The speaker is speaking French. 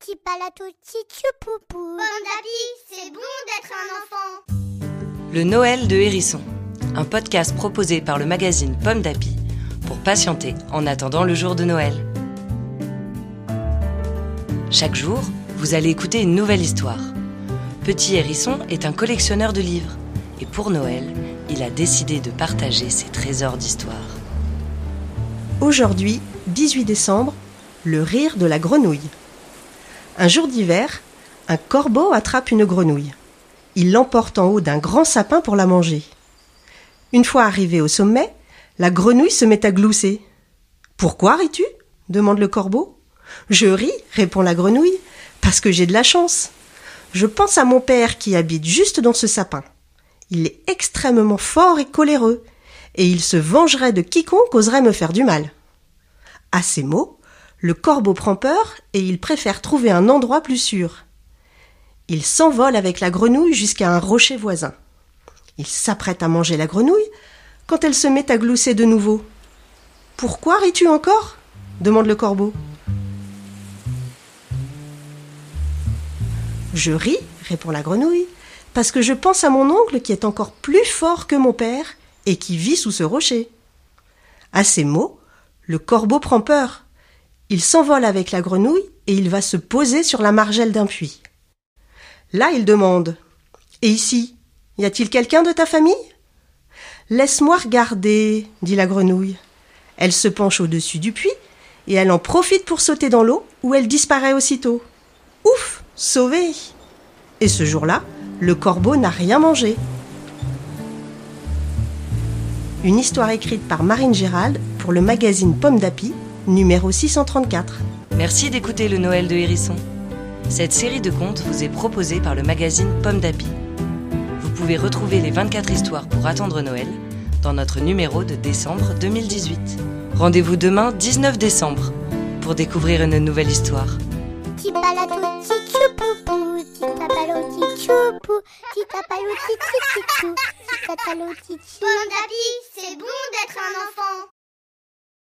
Petit palato, petit poupou. c'est bon d'être un enfant. Le Noël de Hérisson, un podcast proposé par le magazine Pomme d'Api pour patienter en attendant le jour de Noël. Chaque jour, vous allez écouter une nouvelle histoire. Petit Hérisson est un collectionneur de livres et pour Noël, il a décidé de partager ses trésors d'histoire. Aujourd'hui, 18 décembre, le rire de la grenouille. Un jour d'hiver, un corbeau attrape une grenouille. Il l'emporte en haut d'un grand sapin pour la manger. Une fois arrivé au sommet, la grenouille se met à glousser. Pourquoi ris-tu? demande le corbeau. Je ris, répond la grenouille, parce que j'ai de la chance. Je pense à mon père qui habite juste dans ce sapin. Il est extrêmement fort et coléreux, et il se vengerait de quiconque oserait me faire du mal. À ces mots, le corbeau prend peur et il préfère trouver un endroit plus sûr. Il s'envole avec la grenouille jusqu'à un rocher voisin. Il s'apprête à manger la grenouille quand elle se met à glousser de nouveau. Pourquoi ris-tu encore? demande le corbeau. Je ris, répond la grenouille, parce que je pense à mon oncle qui est encore plus fort que mon père et qui vit sous ce rocher. À ces mots, le corbeau prend peur. Il s'envole avec la grenouille et il va se poser sur la margelle d'un puits. Là, il demande Et ici, y a-t-il quelqu'un de ta famille? Laisse-moi regarder, dit la grenouille. Elle se penche au-dessus du puits et elle en profite pour sauter dans l'eau où elle disparaît aussitôt. Ouf Sauvée Et ce jour-là, le corbeau n'a rien mangé. Une histoire écrite par Marine Gérald pour le magazine Pomme d'Api numéro 634. Merci d'écouter le Noël de Hérisson. Cette série de contes vous est proposée par le magazine Pomme d'Api. Vous pouvez retrouver les 24 histoires pour attendre Noël dans notre numéro de décembre 2018. Rendez-vous demain 19 décembre pour découvrir une nouvelle histoire. Petit palato, petit poupou. Petit tapalo, petit choupou. Petit tapalo, petit chou. Petit tapalo, petit chou. Bon c'est bon d'être un enfant.